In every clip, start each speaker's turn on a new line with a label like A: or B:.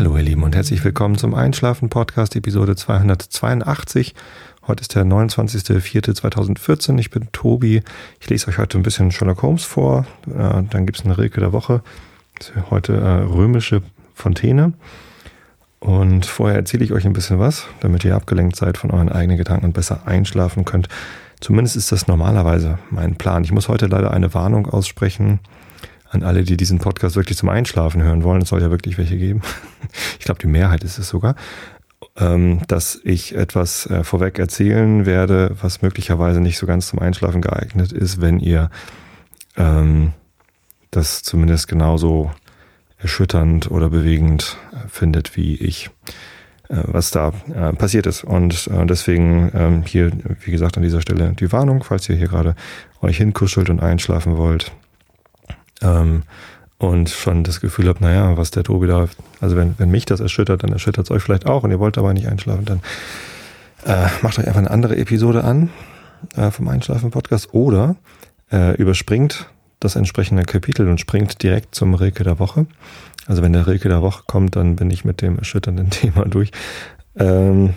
A: Hallo ihr Lieben und herzlich willkommen zum Einschlafen Podcast Episode 282. Heute ist der 29.04.2014. Ich bin Tobi. Ich lese euch heute ein bisschen Sherlock Holmes vor. Äh, dann gibt es eine Rilke der Woche. Heute äh, römische Fontäne. Und vorher erzähle ich euch ein bisschen was, damit ihr abgelenkt seid von euren eigenen Gedanken und besser einschlafen könnt. Zumindest ist das normalerweise mein Plan. Ich muss heute leider eine Warnung aussprechen an alle, die diesen Podcast wirklich zum Einschlafen hören wollen. Es soll ja wirklich welche geben. Ich glaube, die Mehrheit ist es sogar. Ähm, dass ich etwas äh, vorweg erzählen werde, was möglicherweise nicht so ganz zum Einschlafen geeignet ist, wenn ihr ähm, das zumindest genauso erschütternd oder bewegend äh, findet wie ich, äh, was da passiert ist. Und deswegen ähm, hier, wie gesagt, an dieser Stelle die Warnung, falls ihr hier gerade euch hinkuschelt und einschlafen wollt ähm, und schon das Gefühl habt, naja, was der Tobi da, also wenn, wenn mich das erschüttert, dann erschüttert es euch vielleicht auch und ihr wollt aber nicht einschlafen, dann äh, macht euch einfach eine andere Episode an äh, vom Einschlafen-Podcast oder äh, überspringt das entsprechende Kapitel und springt direkt zum Rilke der Woche. Also wenn der Rilke der Woche kommt, dann bin ich mit dem erschütternden Thema durch. Ähm,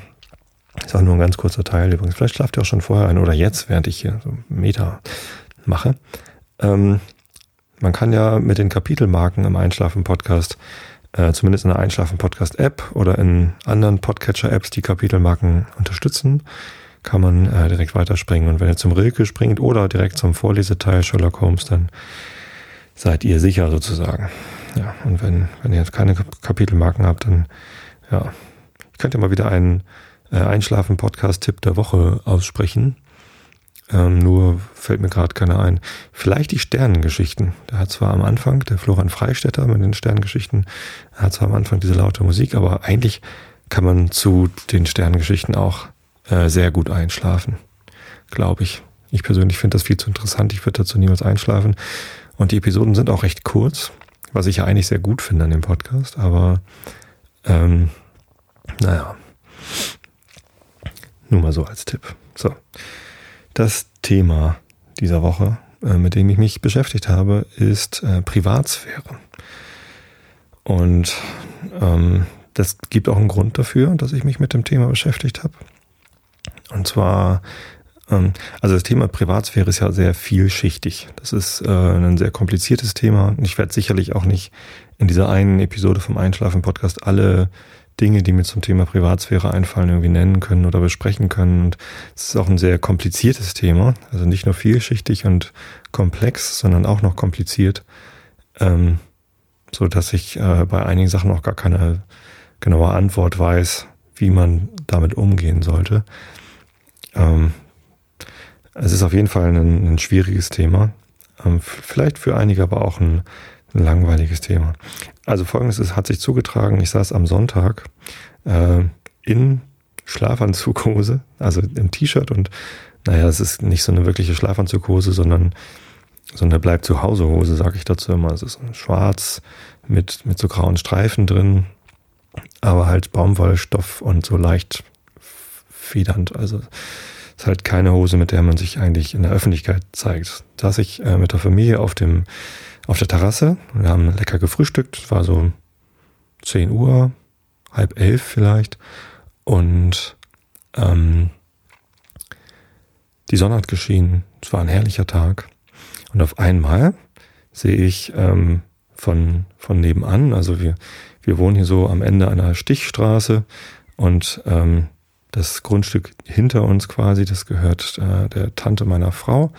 A: ist auch nur ein ganz kurzer Teil übrigens. Vielleicht schlaft ihr auch schon vorher ein oder jetzt, während ich hier so Meter mache. Ähm, man kann ja mit den Kapitelmarken im Einschlafen-Podcast, äh, zumindest in der Einschlafen-Podcast-App oder in anderen Podcatcher-Apps die Kapitelmarken unterstützen. Kann man äh, direkt weiterspringen. Und wenn ihr zum Rilke springt oder direkt zum Vorleseteil Sherlock Holmes, dann seid ihr sicher sozusagen. Ja, und wenn, wenn ihr jetzt keine Kapitelmarken habt, dann ja, ich könnte mal wieder einen äh, Einschlafen-Podcast-Tipp der Woche aussprechen. Ähm, nur fällt mir gerade keiner ein. Vielleicht die Sternengeschichten. Der hat zwar am Anfang, der Florian Freistetter mit den Sternengeschichten, hat zwar am Anfang diese laute Musik, aber eigentlich kann man zu den Sternengeschichten auch äh, sehr gut einschlafen. Glaube ich. Ich persönlich finde das viel zu interessant. Ich würde dazu niemals einschlafen. Und die Episoden sind auch recht kurz, was ich ja eigentlich sehr gut finde an dem Podcast. Aber ähm, naja, nur mal so als Tipp. So. Das Thema dieser Woche, äh, mit dem ich mich beschäftigt habe, ist äh, Privatsphäre. Und ähm, das gibt auch einen Grund dafür, dass ich mich mit dem Thema beschäftigt habe. Und zwar, ähm, also das Thema Privatsphäre ist ja sehr vielschichtig. Das ist äh, ein sehr kompliziertes Thema. Ich werde sicherlich auch nicht in dieser einen Episode vom Einschlafen-Podcast alle Dinge, die mir zum Thema Privatsphäre einfallen, irgendwie nennen können oder besprechen können. Und es ist auch ein sehr kompliziertes Thema, also nicht nur vielschichtig und komplex, sondern auch noch kompliziert, ähm, so dass ich äh, bei einigen Sachen noch gar keine genaue Antwort weiß, wie man damit umgehen sollte. Ähm, es ist auf jeden Fall ein, ein schwieriges Thema, ähm, vielleicht für einige aber auch ein, ein langweiliges Thema. Also folgendes ist, hat sich zugetragen, ich saß am Sonntag äh, in Schlafanzughose, also im T-Shirt und naja, es ist nicht so eine wirkliche Schlafanzughose, sondern so eine bleibt zu Hause Hose, sage ich dazu immer. Es ist schwarz mit, mit so grauen Streifen drin, aber halt Baumwollstoff und so leicht federnd. Also es ist halt keine Hose, mit der man sich eigentlich in der Öffentlichkeit zeigt. Da ich äh, mit der Familie auf dem auf der Terrasse. Wir haben lecker gefrühstückt. Es war so 10 Uhr, halb elf vielleicht. Und ähm, die Sonne hat geschienen. Es war ein herrlicher Tag. Und auf einmal sehe ich ähm, von, von nebenan, also wir, wir wohnen hier so am Ende einer Stichstraße und ähm, das Grundstück hinter uns quasi, das gehört äh, der Tante meiner Frau.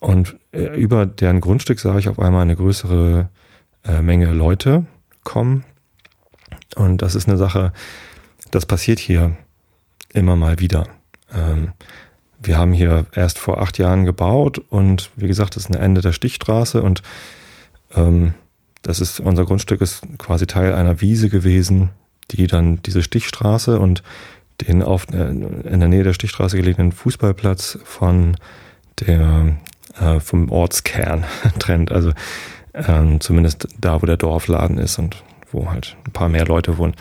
A: Und äh, über deren Grundstück sah ich auf einmal eine größere äh, Menge Leute kommen. Und das ist eine Sache, das passiert hier immer mal wieder. Ähm, wir haben hier erst vor acht Jahren gebaut und wie gesagt, das ist ein Ende der Stichstraße und ähm, das ist, unser Grundstück ist quasi Teil einer Wiese gewesen, die dann diese Stichstraße und den auf, äh, in der Nähe der Stichstraße gelegenen Fußballplatz von der äh, vom Ortskern trennt. Also ähm, zumindest da, wo der Dorfladen ist und wo halt ein paar mehr Leute wohnen.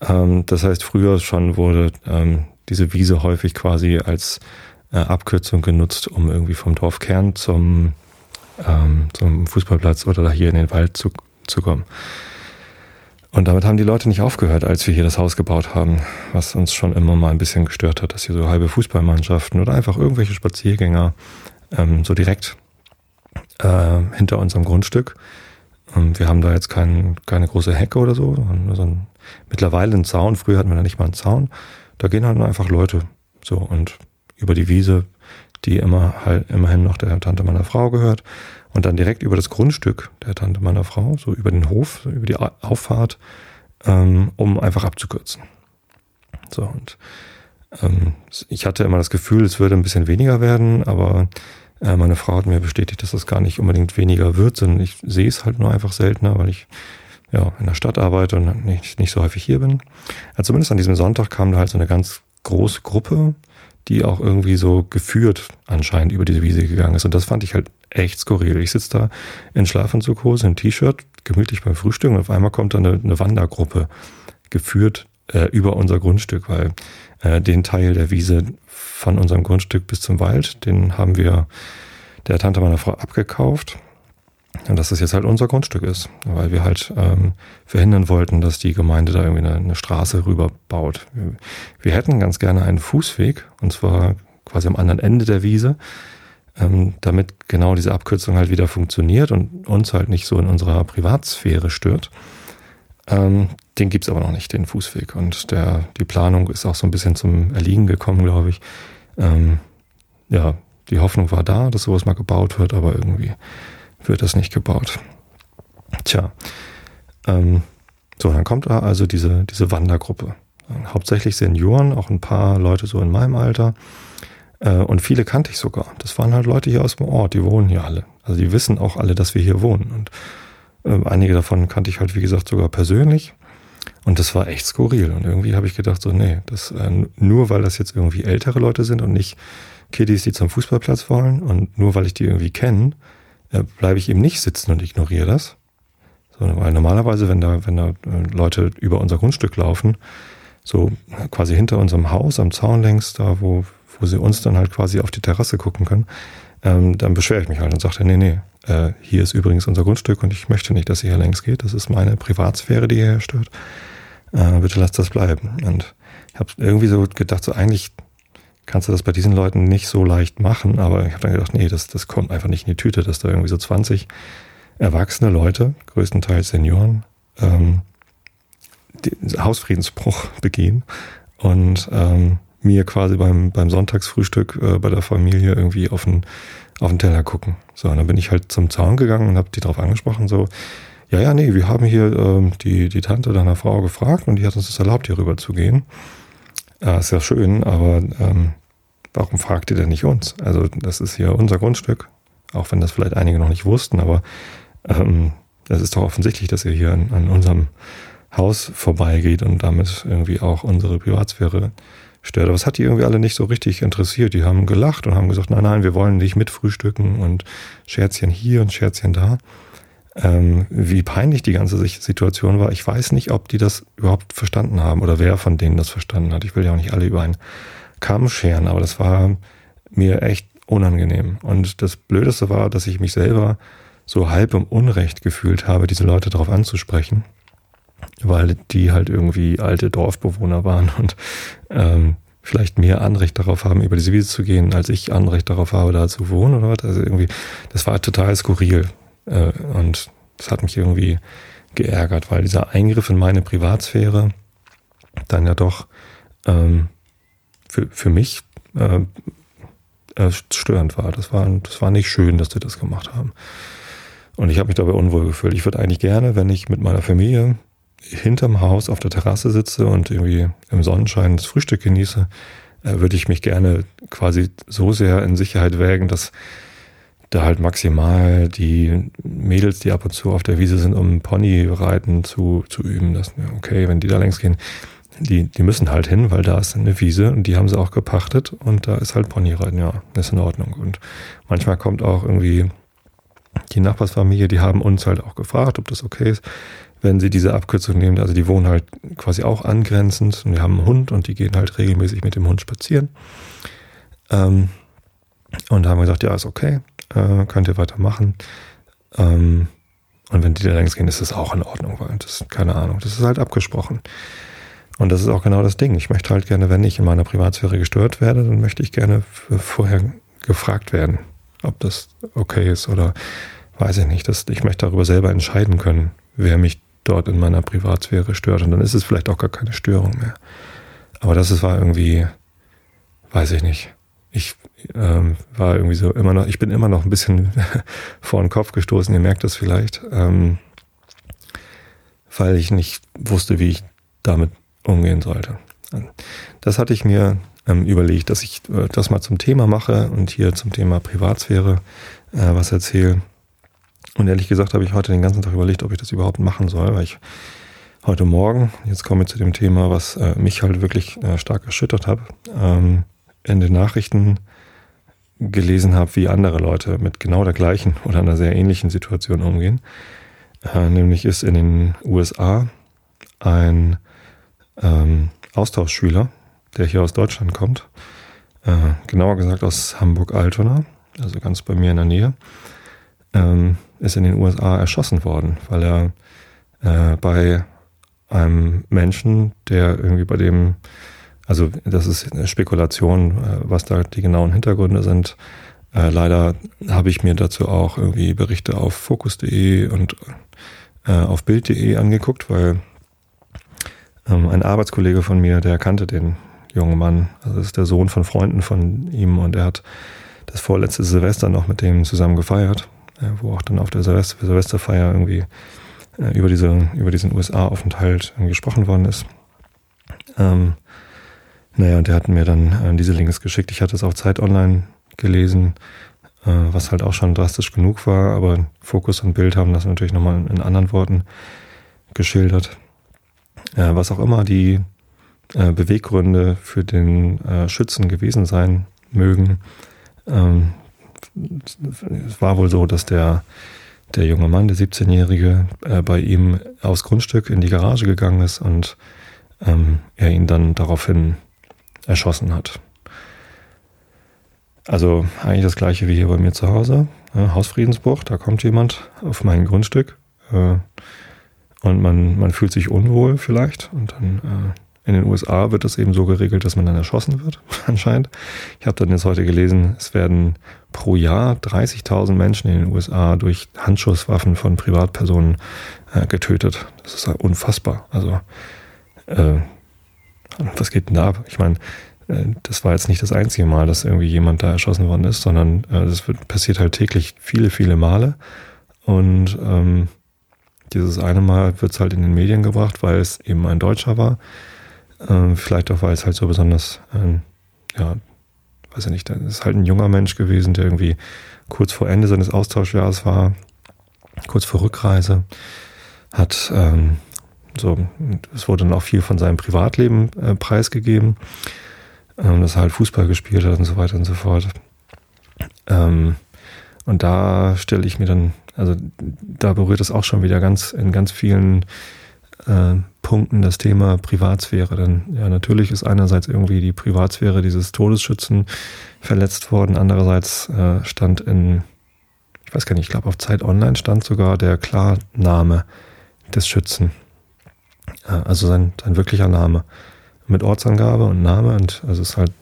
A: Ähm, das heißt, früher schon wurde ähm, diese Wiese häufig quasi als äh, Abkürzung genutzt, um irgendwie vom Dorfkern zum, ähm, zum Fußballplatz oder hier in den Wald zu, zu kommen. Und damit haben die Leute nicht aufgehört, als wir hier das Haus gebaut haben, was uns schon immer mal ein bisschen gestört hat, dass hier so halbe Fußballmannschaften oder einfach irgendwelche Spaziergänger ähm, so direkt äh, hinter unserem Grundstück. Und wir haben da jetzt kein, keine große Hecke oder so, nur so ein, mittlerweile einen Zaun. Früher hatten wir da nicht mal einen Zaun. Da gehen halt nur einfach Leute so und über die Wiese, die immer halt immerhin noch der Tante meiner Frau gehört und dann direkt über das Grundstück der Tante meiner Frau, so über den Hof, über die Auffahrt, ähm, um einfach abzukürzen. So, und ähm, ich hatte immer das Gefühl, es würde ein bisschen weniger werden, aber meine Frau hat mir bestätigt, dass das gar nicht unbedingt weniger wird, sondern ich sehe es halt nur einfach seltener, weil ich ja in der Stadt arbeite und nicht, nicht so häufig hier bin. Also zumindest an diesem Sonntag kam da halt so eine ganz große Gruppe, die auch irgendwie so geführt anscheinend über diese Wiese gegangen ist. Und das fand ich halt echt skurril. Ich sitze da in Schlafanzughose, im T-Shirt, gemütlich beim Frühstück und auf einmal kommt da eine, eine Wandergruppe geführt äh, über unser Grundstück, weil äh, den Teil der Wiese von unserem Grundstück bis zum Wald, den haben wir der Tante meiner Frau abgekauft. Und dass das jetzt halt unser Grundstück ist, weil wir halt ähm, verhindern wollten, dass die Gemeinde da irgendwie eine, eine Straße rüberbaut. Wir, wir hätten ganz gerne einen Fußweg, und zwar quasi am anderen Ende der Wiese, ähm, damit genau diese Abkürzung halt wieder funktioniert und uns halt nicht so in unserer Privatsphäre stört. Ähm, den gibt's aber noch nicht, den Fußweg. Und der, die Planung ist auch so ein bisschen zum Erliegen gekommen, glaube ich. Ähm, ja, die Hoffnung war da, dass sowas mal gebaut wird, aber irgendwie wird das nicht gebaut. Tja, ähm, so, dann kommt da also diese, diese Wandergruppe. Hauptsächlich Senioren, auch ein paar Leute so in meinem Alter. Äh, und viele kannte ich sogar. Das waren halt Leute hier aus dem Ort, die wohnen hier alle. Also die wissen auch alle, dass wir hier wohnen. Und äh, einige davon kannte ich halt, wie gesagt, sogar persönlich. Und das war echt skurril. Und irgendwie habe ich gedacht, so, nee, das, äh, nur weil das jetzt irgendwie ältere Leute sind und nicht Kiddies, die zum Fußballplatz wollen und nur weil ich die irgendwie kenne, äh, bleibe ich eben nicht sitzen und ignoriere das. Sondern weil normalerweise, wenn da, wenn da äh, Leute über unser Grundstück laufen, so quasi hinter unserem Haus am Zaun längs, da wo, wo sie uns dann halt quasi auf die Terrasse gucken können, ähm, dann beschwere ich mich halt und sage, nee, nee, äh, hier ist übrigens unser Grundstück und ich möchte nicht, dass ihr hier längs geht. Das ist meine Privatsphäre, die ihr stört. Äh, bitte lasst das bleiben. Und ich habe irgendwie so gedacht, so eigentlich kannst du das bei diesen Leuten nicht so leicht machen, aber ich habe dann gedacht, nee, das, das kommt einfach nicht in die Tüte, dass da irgendwie so 20 erwachsene Leute, größtenteils Senioren, ähm, den Hausfriedensbruch begehen und ähm, mir quasi beim, beim Sonntagsfrühstück äh, bei der Familie irgendwie auf den, auf den Teller gucken. So, und dann bin ich halt zum Zaun gegangen und habe die darauf angesprochen, so, ja, ja, nee, wir haben hier ähm, die, die Tante deiner Frau gefragt und die hat uns das erlaubt, hier rüber zu gehen. Ja, ist ja schön, aber ähm, warum fragt ihr denn nicht uns? Also das ist hier unser Grundstück, auch wenn das vielleicht einige noch nicht wussten, aber ähm, das ist doch offensichtlich, dass ihr hier an, an unserem Haus vorbeigeht und damit irgendwie auch unsere Privatsphäre stört. Aber es hat die irgendwie alle nicht so richtig interessiert. Die haben gelacht und haben gesagt, nein, nein, wir wollen nicht mitfrühstücken und Scherzchen hier und Scherzchen da. Ähm, wie peinlich die ganze Situation war. Ich weiß nicht, ob die das überhaupt verstanden haben oder wer von denen das verstanden hat. Ich will ja auch nicht alle über einen Kamm scheren, aber das war mir echt unangenehm. Und das Blödeste war, dass ich mich selber so halb im Unrecht gefühlt habe, diese Leute darauf anzusprechen, weil die halt irgendwie alte Dorfbewohner waren und ähm, vielleicht mehr Anrecht darauf haben, über diese Wiese zu gehen, als ich Anrecht darauf habe, da zu wohnen oder was. Also irgendwie, das war total skurril. Äh, und das hat mich irgendwie geärgert, weil dieser Eingriff in meine Privatsphäre dann ja doch ähm, für, für mich äh, äh, störend war. Das war. Das war nicht schön, dass sie das gemacht haben. Und ich habe mich dabei unwohl gefühlt. Ich würde eigentlich gerne, wenn ich mit meiner Familie hinterm Haus auf der Terrasse sitze und irgendwie im Sonnenschein das Frühstück genieße, äh, würde ich mich gerne quasi so sehr in Sicherheit wägen, dass da halt maximal die Mädels, die ab und zu auf der Wiese sind, um Ponyreiten zu, zu üben. Das, okay, wenn die da längs gehen, die, die müssen halt hin, weil da ist eine Wiese und die haben sie auch gepachtet und da ist halt Ponyreiten, ja, ist in Ordnung. Und manchmal kommt auch irgendwie die Nachbarsfamilie, die haben uns halt auch gefragt, ob das okay ist, wenn sie diese Abkürzung nehmen. Also die wohnen halt quasi auch angrenzend und wir haben einen Hund und die gehen halt regelmäßig mit dem Hund spazieren. Ähm, und haben gesagt, ja, ist okay äh, könnt ihr weitermachen. Ähm, Und wenn die da längst gehen, ist das auch in Ordnung, weil das, keine Ahnung, das ist halt abgesprochen. Und das ist auch genau das Ding. Ich möchte halt gerne, wenn ich in meiner Privatsphäre gestört werde, dann möchte ich gerne vorher gefragt werden, ob das okay ist oder weiß ich nicht. Das, ich möchte darüber selber entscheiden können, wer mich dort in meiner Privatsphäre stört. Und dann ist es vielleicht auch gar keine Störung mehr. Aber das war irgendwie, weiß ich nicht. Ich ähm, war irgendwie so immer noch, ich bin immer noch ein bisschen vor den Kopf gestoßen, ihr merkt das vielleicht, ähm, weil ich nicht wusste, wie ich damit umgehen sollte. Das hatte ich mir ähm, überlegt, dass ich äh, das mal zum Thema mache und hier zum Thema Privatsphäre äh, was erzähle. Und ehrlich gesagt habe ich heute den ganzen Tag überlegt, ob ich das überhaupt machen soll, weil ich heute Morgen, jetzt komme ich zu dem Thema, was äh, mich halt wirklich äh, stark erschüttert hat, ähm, in den Nachrichten gelesen habe, wie andere Leute mit genau der gleichen oder einer sehr ähnlichen Situation umgehen. Äh, nämlich ist in den USA ein ähm, Austauschschüler, der hier aus Deutschland kommt, äh, genauer gesagt aus Hamburg-Altona, also ganz bei mir in der Nähe, ähm, ist in den USA erschossen worden, weil er äh, bei einem Menschen, der irgendwie bei dem, also das ist eine Spekulation, äh, was da die genauen Hintergründe sind. Äh, leider habe ich mir dazu auch irgendwie Berichte auf Focus.de und äh, auf Bild.de angeguckt, weil ähm, ein Arbeitskollege von mir, der kannte den jungen Mann, also das ist der Sohn von Freunden von ihm und er hat das vorletzte Silvester noch mit dem zusammen gefeiert, wo auch dann auf der Silvester Silvesterfeier irgendwie über, diese, über diesen USA-Aufenthalt gesprochen worden ist. Ähm, naja, und der hat mir dann äh, diese Links geschickt. Ich hatte es auf Zeit Online gelesen, äh, was halt auch schon drastisch genug war, aber Fokus und Bild haben das natürlich nochmal in, anderen Worten geschildert. Äh, was auch immer die äh, Beweggründe für den äh, Schützen gewesen sein mögen, ähm, es war wohl so, dass der, der junge Mann, der 17-Jährige, äh, bei ihm aufs Grundstück in die Garage gegangen ist und ähm, er ihn dann daraufhin erschossen hat. Also eigentlich das gleiche wie hier bei mir zu Hause. Äh, Hausfriedensbruch, da kommt jemand auf mein Grundstück äh, und man, man fühlt sich unwohl vielleicht und dann äh, in den USA wird das eben so geregelt, dass man dann erschossen wird, anscheinend. Ich habe dann jetzt heute gelesen, es werden pro Jahr 30.000 Menschen in den USA durch Handschusswaffen von Privatpersonen äh, getötet. Das ist unfassbar. Also, äh, was geht denn da ab? Ich meine, äh, das war jetzt nicht das einzige Mal, dass irgendwie jemand da erschossen worden ist, sondern äh, das wird, passiert halt täglich viele, viele Male. Und ähm, dieses eine Mal wird es halt in den Medien gebracht, weil es eben ein Deutscher war. Ähm, vielleicht auch, weil es halt so besonders, ähm, ja, weiß ich nicht, das ist halt ein junger Mensch gewesen, der irgendwie kurz vor Ende seines Austauschjahres war, kurz vor Rückreise, hat ähm, so, es wurde dann auch viel von seinem Privatleben äh, preisgegeben, ähm, dass er halt Fußball gespielt hat und so weiter und so fort. Ähm, und da stelle ich mir dann, also da berührt es auch schon wieder ganz in ganz vielen äh, Punkten das Thema Privatsphäre. Denn ja, natürlich ist einerseits irgendwie die Privatsphäre dieses Todesschützen verletzt worden, andererseits äh, stand in, ich weiß gar nicht, ich glaube auf Zeit Online stand sogar der Klarname des Schützen. Also sein, sein wirklicher Name. Mit Ortsangabe und Name und also es ist halt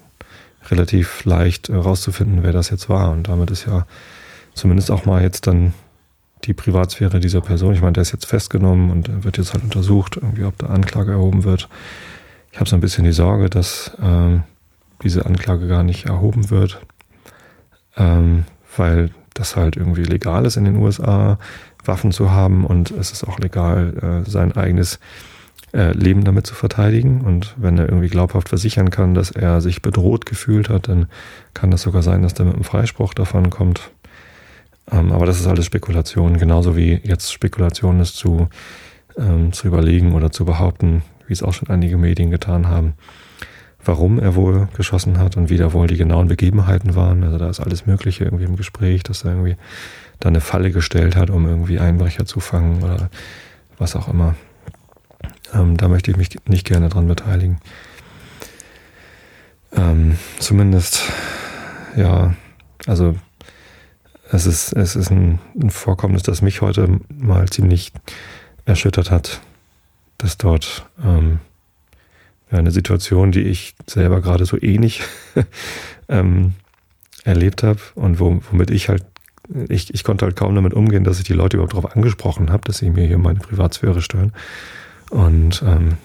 A: relativ leicht herauszufinden, äh, wer das jetzt war. Und damit ist ja zumindest auch mal jetzt dann die Privatsphäre dieser Person. Ich meine, der ist jetzt festgenommen und wird jetzt halt untersucht, irgendwie, ob da Anklage erhoben wird. Ich habe so ein bisschen die Sorge, dass ähm, diese Anklage gar nicht erhoben wird, ähm, weil das halt irgendwie legal ist in den USA, Waffen zu haben und es ist auch legal, äh, sein eigenes äh, Leben damit zu verteidigen. Und wenn er irgendwie glaubhaft versichern kann, dass er sich bedroht gefühlt hat, dann kann das sogar sein, dass er mit einem Freispruch davon kommt. Ähm, aber das ist alles Spekulation, genauso wie jetzt Spekulation ist zu, ähm, zu überlegen oder zu behaupten, wie es auch schon einige Medien getan haben, warum er wohl geschossen hat und wie da wohl die genauen Begebenheiten waren. Also da ist alles Mögliche irgendwie im Gespräch, dass er irgendwie da eine Falle gestellt hat, um irgendwie Einbrecher zu fangen oder was auch immer. Ähm, da möchte ich mich nicht gerne dran beteiligen. Ähm, zumindest, ja, also es ist, es ist ein, ein Vorkommnis, das mich heute mal ziemlich erschüttert hat, dass dort ähm, eine Situation, die ich selber gerade so ähnlich ähm, erlebt habe und womit ich halt, ich, ich konnte halt kaum damit umgehen, dass ich die Leute überhaupt darauf angesprochen habe, dass sie mir hier meine Privatsphäre stören. Und ähm,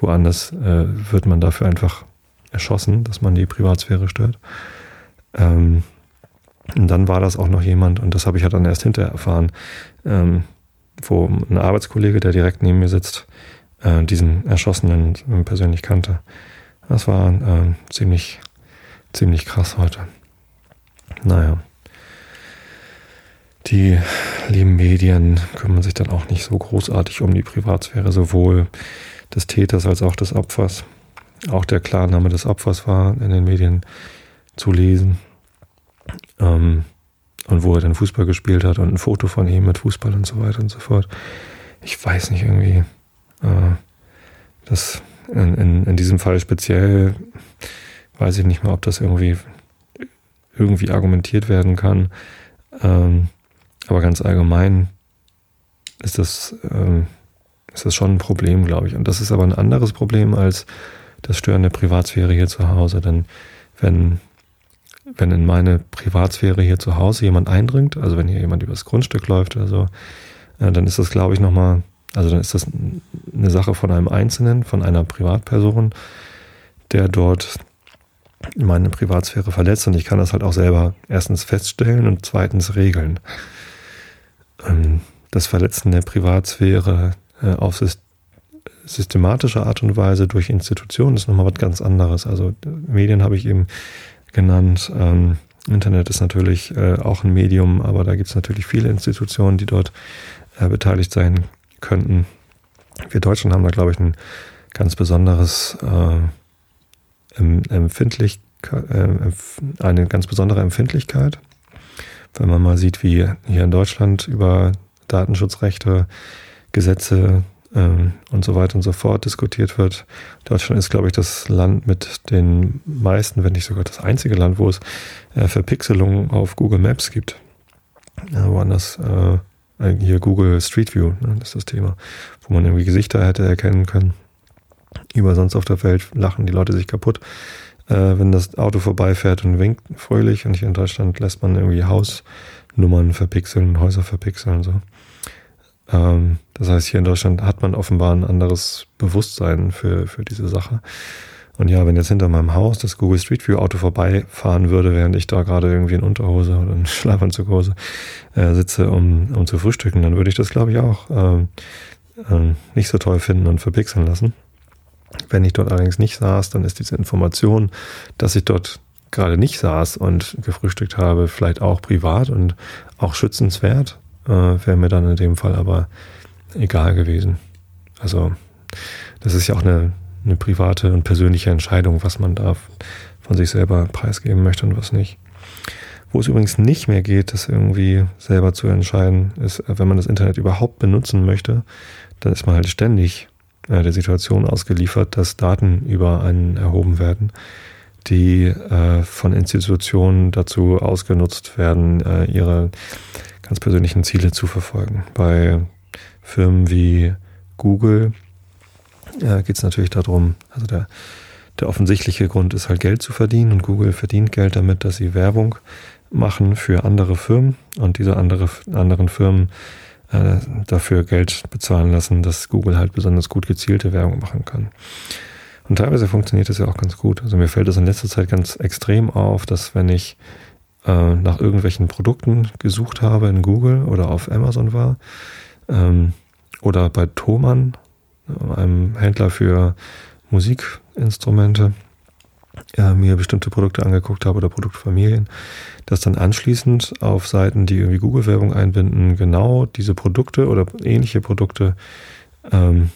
A: woanders äh, wird man dafür einfach erschossen, dass man die Privatsphäre stört. Ähm, und dann war das auch noch jemand, und das habe ich ja dann erst hinterher erfahren, ähm, wo ein Arbeitskollege, der direkt neben mir sitzt, äh, diesen Erschossenen persönlich kannte. Das war äh, ziemlich, ziemlich krass heute. Naja. Die lieben Medien kümmern sich dann auch nicht so großartig um die Privatsphäre, sowohl des Täters als auch des Opfers. Auch der Klarname des Opfers war in den Medien zu lesen. Ähm, und wo er dann Fußball gespielt hat und ein Foto von ihm mit Fußball und so weiter und so fort. Ich weiß nicht irgendwie, äh, das in, in, in diesem Fall speziell weiß ich nicht mal, ob das irgendwie irgendwie argumentiert werden kann. Ähm, aber ganz allgemein ist das, ähm, ist das schon ein Problem, glaube ich. Und das ist aber ein anderes Problem als das Stören der Privatsphäre hier zu Hause. Denn wenn wenn in meine Privatsphäre hier zu Hause jemand eindringt, also wenn hier jemand übers Grundstück läuft oder so, äh, dann ist das, glaube ich, nochmal, also dann ist das eine Sache von einem Einzelnen, von einer Privatperson, der dort meine Privatsphäre verletzt und ich kann das halt auch selber erstens feststellen und zweitens regeln. Ähm, das Verletzen der Privatsphäre äh, auf systematische Art und Weise durch Institutionen ist nochmal was ganz anderes. Also Medien habe ich eben genannt. Ähm, Internet ist natürlich äh, auch ein Medium, aber da gibt es natürlich viele Institutionen, die dort äh, beteiligt sein könnten. Wir Deutschen haben da, glaube ich, ein ganz besonderes Empfindlich, eine ganz besondere Empfindlichkeit. Wenn man mal sieht, wie hier in Deutschland über Datenschutzrechte, Gesetze ähm, und so weiter und so fort diskutiert wird. Deutschland ist, glaube ich, das Land mit den meisten, wenn nicht sogar das einzige Land, wo es äh, Verpixelungen auf Google Maps gibt. Ja, woanders äh, hier Google Street View, ne, das ist das Thema, wo man irgendwie Gesichter hätte erkennen können. Über sonst auf der Welt lachen die Leute sich kaputt, wenn das Auto vorbeifährt und winkt fröhlich. Und hier in Deutschland lässt man irgendwie Hausnummern verpixeln, Häuser verpixeln und so. Ähm, das heißt, hier in Deutschland hat man offenbar ein anderes Bewusstsein für, für diese Sache. Und ja, wenn jetzt hinter meinem Haus das Google Street View Auto vorbeifahren würde, während ich da gerade irgendwie in Unterhose oder in Schlafanzughose äh, sitze, um, um zu frühstücken, dann würde ich das, glaube ich, auch äh, äh, nicht so toll finden und verpixeln lassen. Wenn ich dort allerdings nicht saß, dann ist diese Information, dass ich dort gerade nicht saß und gefrühstückt habe, vielleicht auch privat und auch schützenswert äh, wäre mir dann in dem Fall aber egal gewesen. Also das ist ja auch eine, eine private und persönliche Entscheidung, was man da von sich selber preisgeben möchte und was nicht. Wo es übrigens nicht mehr geht, das irgendwie selber zu entscheiden, ist, wenn man das Internet überhaupt benutzen möchte, dann ist man halt ständig äh, der Situation ausgeliefert, dass Daten über einen erhoben werden, die äh, von Institutionen dazu ausgenutzt werden, äh, ihre ganz persönlichen Ziele zu verfolgen. Bei Firmen wie Google geht es natürlich darum, also der, der offensichtliche Grund ist halt Geld zu verdienen und Google verdient Geld damit, dass sie Werbung machen für andere Firmen und diese andere, anderen Firmen äh, dafür Geld bezahlen lassen, dass Google halt besonders gut gezielte Werbung machen kann. Und teilweise funktioniert das ja auch ganz gut. Also mir fällt es in letzter Zeit ganz extrem auf, dass wenn ich äh, nach irgendwelchen Produkten gesucht habe in Google oder auf Amazon war ähm, oder bei Thomann, einem Händler für Musikinstrumente, äh, mir bestimmte Produkte angeguckt habe oder Produktfamilien, dass dann anschließend auf Seiten, die irgendwie Google-Werbung einbinden, genau diese Produkte oder ähnliche Produkte ähm,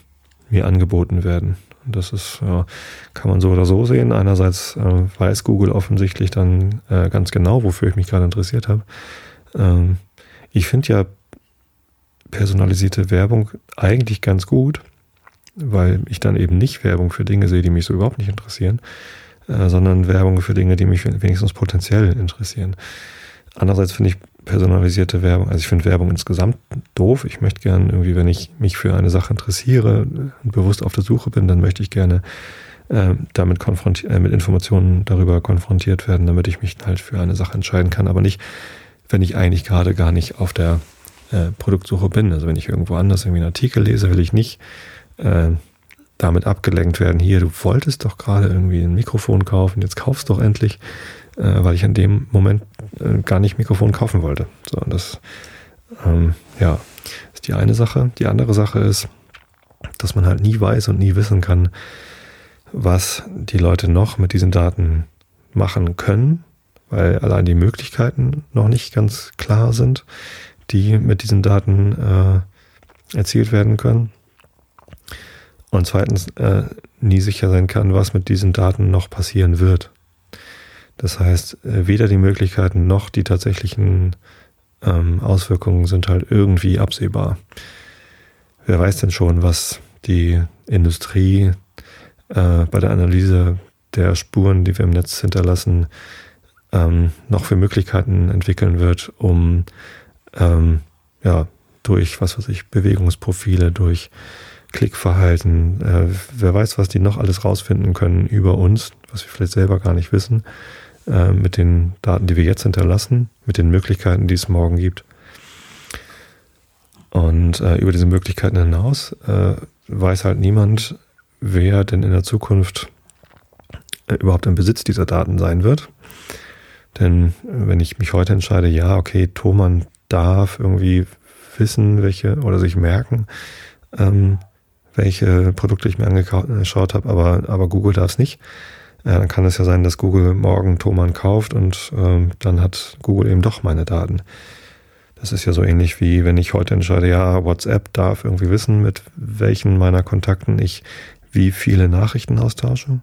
A: mir angeboten werden. Das ist, ja, kann man so oder so sehen. Einerseits äh, weiß Google offensichtlich dann äh, ganz genau, wofür ich mich gerade interessiert habe. Ähm, ich finde ja personalisierte Werbung eigentlich ganz gut, weil ich dann eben nicht Werbung für Dinge sehe, die mich so überhaupt nicht interessieren, äh, sondern Werbung für Dinge, die mich wenigstens potenziell interessieren. andererseits finde ich personalisierte Werbung, also ich finde Werbung insgesamt doof. Ich möchte gerne irgendwie, wenn ich mich für eine Sache interessiere und bewusst auf der Suche bin, dann möchte ich gerne äh, damit konfrontiert, äh, mit Informationen darüber konfrontiert werden, damit ich mich halt für eine Sache entscheiden kann, aber nicht, wenn ich eigentlich gerade gar nicht auf der äh, Produktsuche bin. Also wenn ich irgendwo anders irgendwie einen Artikel lese, will ich nicht äh, damit abgelenkt werden. Hier, du wolltest doch gerade irgendwie ein Mikrofon kaufen, jetzt kaufst doch endlich, äh, weil ich in dem Moment äh, gar nicht Mikrofon kaufen wollte. So, das ähm, ja, ist die eine Sache. Die andere Sache ist, dass man halt nie weiß und nie wissen kann, was die Leute noch mit diesen Daten machen können, weil allein die Möglichkeiten noch nicht ganz klar sind die mit diesen Daten äh, erzielt werden können. Und zweitens äh, nie sicher sein kann, was mit diesen Daten noch passieren wird. Das heißt, äh, weder die Möglichkeiten noch die tatsächlichen ähm, Auswirkungen sind halt irgendwie absehbar. Wer weiß denn schon, was die Industrie äh, bei der Analyse der Spuren, die wir im Netz hinterlassen, ähm, noch für Möglichkeiten entwickeln wird, um ähm, ja, durch, was weiß ich, Bewegungsprofile, durch Klickverhalten, äh, wer weiß, was die noch alles rausfinden können über uns, was wir vielleicht selber gar nicht wissen, äh, mit den Daten, die wir jetzt hinterlassen, mit den Möglichkeiten, die es morgen gibt. Und äh, über diese Möglichkeiten hinaus äh, weiß halt niemand, wer denn in der Zukunft äh, überhaupt im Besitz dieser Daten sein wird. Denn wenn ich mich heute entscheide, ja, okay, Thomann darf irgendwie wissen, welche oder sich merken, ähm, welche Produkte ich mir angeschaut habe, aber, aber Google darf es nicht. Äh, dann kann es ja sein, dass Google morgen Thomann kauft und ähm, dann hat Google eben doch meine Daten. Das ist ja so ähnlich wie wenn ich heute entscheide, ja, WhatsApp darf irgendwie wissen, mit welchen meiner Kontakten ich wie viele Nachrichten austausche.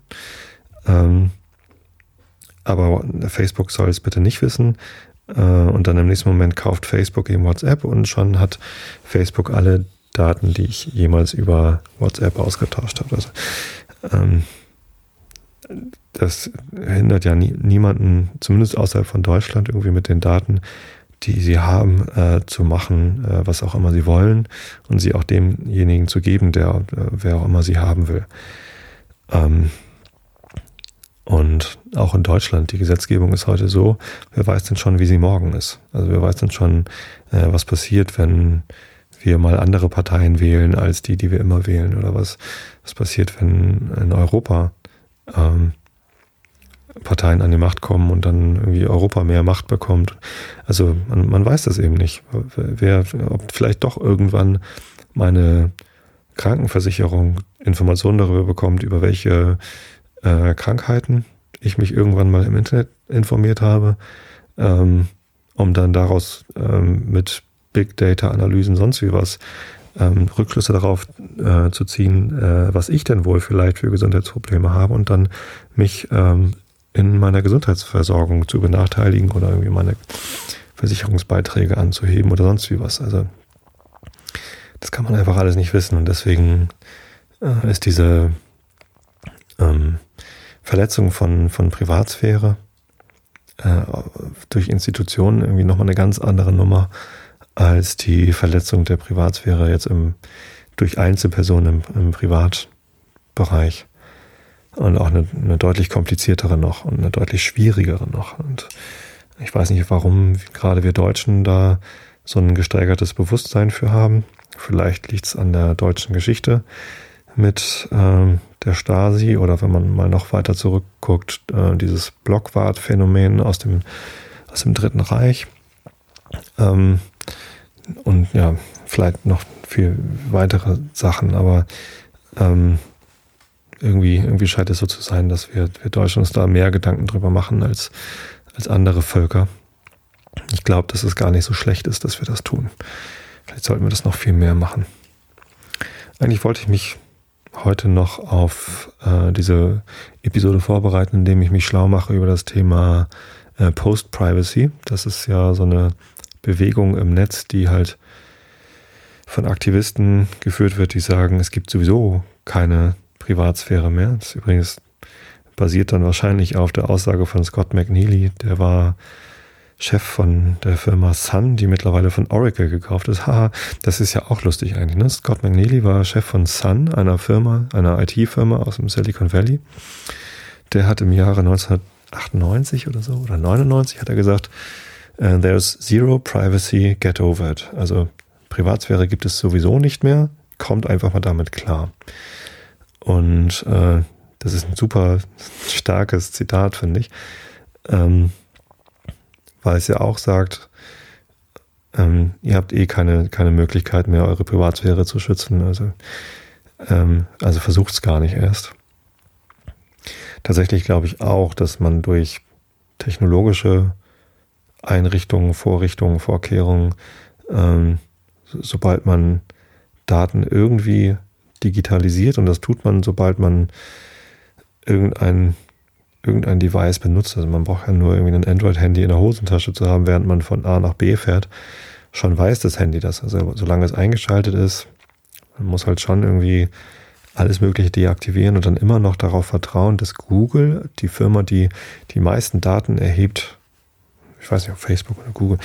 A: Ähm, aber Facebook soll es bitte nicht wissen. Äh, und dann im nächsten Moment kauft Facebook eben WhatsApp und schon hat Facebook alle Daten, die ich jemals über WhatsApp ausgetauscht habe. Also, ähm, das hindert ja nie, niemanden, zumindest außerhalb von Deutschland, irgendwie mit den Daten, die sie haben, äh, zu machen, äh, was auch immer sie wollen und sie auch demjenigen zu geben, der, äh, wer auch immer sie haben will. Ähm, und auch in Deutschland, die Gesetzgebung ist heute so, wer weiß denn schon, wie sie morgen ist. Also wer weiß denn schon, äh, was passiert, wenn wir mal andere Parteien wählen als die, die wir immer wählen. Oder was, was passiert, wenn in Europa ähm, Parteien an die Macht kommen und dann irgendwie Europa mehr Macht bekommt. Also man, man weiß das eben nicht. Wer, ob vielleicht doch irgendwann meine Krankenversicherung Informationen darüber bekommt, über welche äh, Krankheiten ich mich irgendwann mal im Internet informiert habe, ähm, um dann daraus ähm, mit Big Data Analysen sonst wie was ähm, Rückschlüsse darauf äh, zu ziehen, äh, was ich denn wohl vielleicht für Gesundheitsprobleme habe und dann mich ähm, in meiner Gesundheitsversorgung zu benachteiligen oder irgendwie meine Versicherungsbeiträge anzuheben oder sonst wie was. Also das kann man einfach alles nicht wissen und deswegen äh, ist diese ähm, Verletzung von, von Privatsphäre äh, durch Institutionen irgendwie nochmal eine ganz andere Nummer als die Verletzung der Privatsphäre jetzt im, durch Einzelpersonen im, im Privatbereich. Und auch eine, eine deutlich kompliziertere noch und eine deutlich schwierigere noch. Und ich weiß nicht, warum gerade wir Deutschen da so ein gesteigertes Bewusstsein für haben. Vielleicht liegt es an der deutschen Geschichte mit ähm, der Stasi oder wenn man mal noch weiter zurückguckt, äh, dieses Blockwart-Phänomen aus dem, aus dem Dritten Reich. Ähm, und ja, vielleicht noch viel weitere Sachen, aber ähm, irgendwie, irgendwie scheint es so zu sein, dass wir, wir Deutschen uns da mehr Gedanken drüber machen als, als andere Völker. Ich glaube, dass es gar nicht so schlecht ist, dass wir das tun. Vielleicht sollten wir das noch viel mehr machen. Eigentlich wollte ich mich heute noch auf äh, diese Episode vorbereiten, indem ich mich schlau mache über das Thema äh, Post-Privacy. Das ist ja so eine Bewegung im Netz, die halt von Aktivisten geführt wird, die sagen, es gibt sowieso keine Privatsphäre mehr. Das übrigens basiert dann wahrscheinlich auf der Aussage von Scott McNeely, der war Chef von der Firma Sun, die mittlerweile von Oracle gekauft ist. Haha, das ist ja auch lustig eigentlich. Ne? Scott McNeely war Chef von Sun, einer Firma, einer IT-Firma aus dem Silicon Valley. Der hat im Jahre 1998 oder so oder 99 hat er gesagt, there's zero privacy, get over it. Also Privatsphäre gibt es sowieso nicht mehr, kommt einfach mal damit klar. Und äh, das ist ein super starkes Zitat, finde ich. Ähm, weil es ja auch sagt, ähm, ihr habt eh keine, keine Möglichkeit mehr, eure Privatsphäre zu schützen. Also, ähm, also versucht es gar nicht erst. Tatsächlich glaube ich auch, dass man durch technologische Einrichtungen, Vorrichtungen, Vorkehrungen, ähm, sobald man Daten irgendwie digitalisiert, und das tut man, sobald man irgendein, irgendein Device benutzt. Also man braucht ja nur irgendwie ein Android-Handy in der Hosentasche zu haben, während man von A nach B fährt. Schon weiß das Handy das. Also solange es eingeschaltet ist, man muss halt schon irgendwie alles Mögliche deaktivieren und dann immer noch darauf vertrauen, dass Google, die Firma, die die meisten Daten erhebt, ich weiß nicht, ob Facebook oder Google,